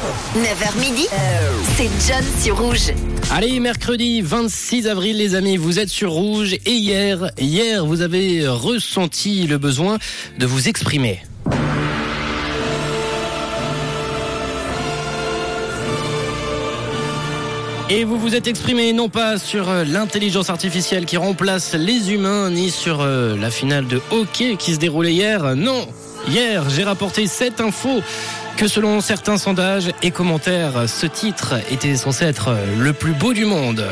9h midi, c'est John sur Rouge. Allez, mercredi 26 avril, les amis, vous êtes sur Rouge et hier, hier, vous avez ressenti le besoin de vous exprimer. Et vous vous êtes exprimé non pas sur euh, l'intelligence artificielle qui remplace les humains, ni sur euh, la finale de hockey qui se déroulait hier. Non, hier j'ai rapporté cette info que selon certains sondages et commentaires, ce titre était censé être le plus beau du monde.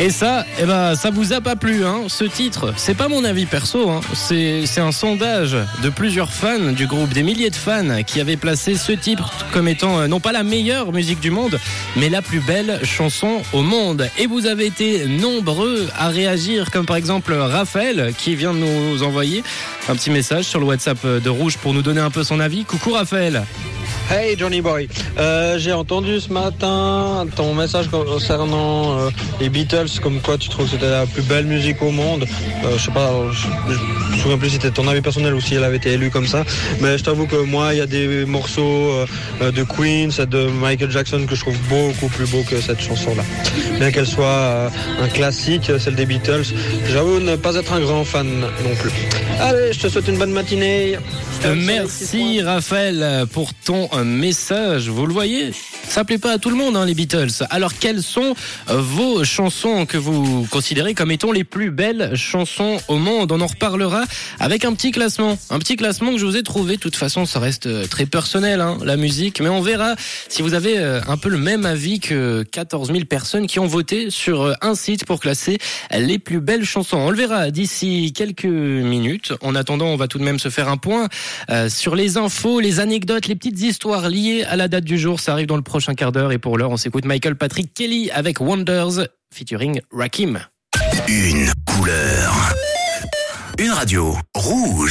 Et ça, eh ben, ça vous a pas plu, hein, ce titre. C'est pas mon avis perso, hein. c'est, un sondage de plusieurs fans du groupe, des milliers de fans qui avaient placé ce titre comme étant euh, non pas la meilleure musique du monde, mais la plus belle chanson au monde. Et vous avez été nombreux à réagir, comme par exemple Raphaël qui vient de nous envoyer un petit message sur le WhatsApp de Rouge pour nous donner un peu son avis. Coucou Raphaël. Hey Johnny Boy, euh, j'ai entendu ce matin ton message concernant euh, les Beatles, comme quoi tu trouves que c'était la plus belle musique au monde. Euh, je sais pas, je, je me souviens plus si c'était ton avis personnel ou si elle avait été élue comme ça. Mais je t'avoue que moi, il y a des morceaux euh, de Queen, celle de Michael Jackson que je trouve beaucoup plus beau que cette chanson-là. Bien qu'elle soit un classique, celle des Beatles, j'avoue ne pas être un grand fan non plus. Allez, je te souhaite une bonne matinée. Euh, Merci Raphaël pour ton euh, message. Vous le voyez, ça plaît pas à tout le monde hein, les Beatles. Alors quelles sont euh, vos chansons que vous considérez comme étant les plus belles chansons au monde? On en reparlera avec un petit classement, un petit classement que je vous ai trouvé. De toute façon, ça reste très personnel hein, la musique, mais on verra si vous avez un peu le même avis que 14 000 personnes qui ont voté sur un site pour classer les plus belles chansons. On le verra d'ici quelques En attendant, on va tout de même se faire un point euh, sur les infos, les anecdotes, les petites histoires liées à la date du jour. Ça arrive dans le prochain quart d'heure. Et pour l'heure, on s'écoute Michael Patrick Kelly avec Wonders featuring Rakim. Une couleur. Une radio. Rouge.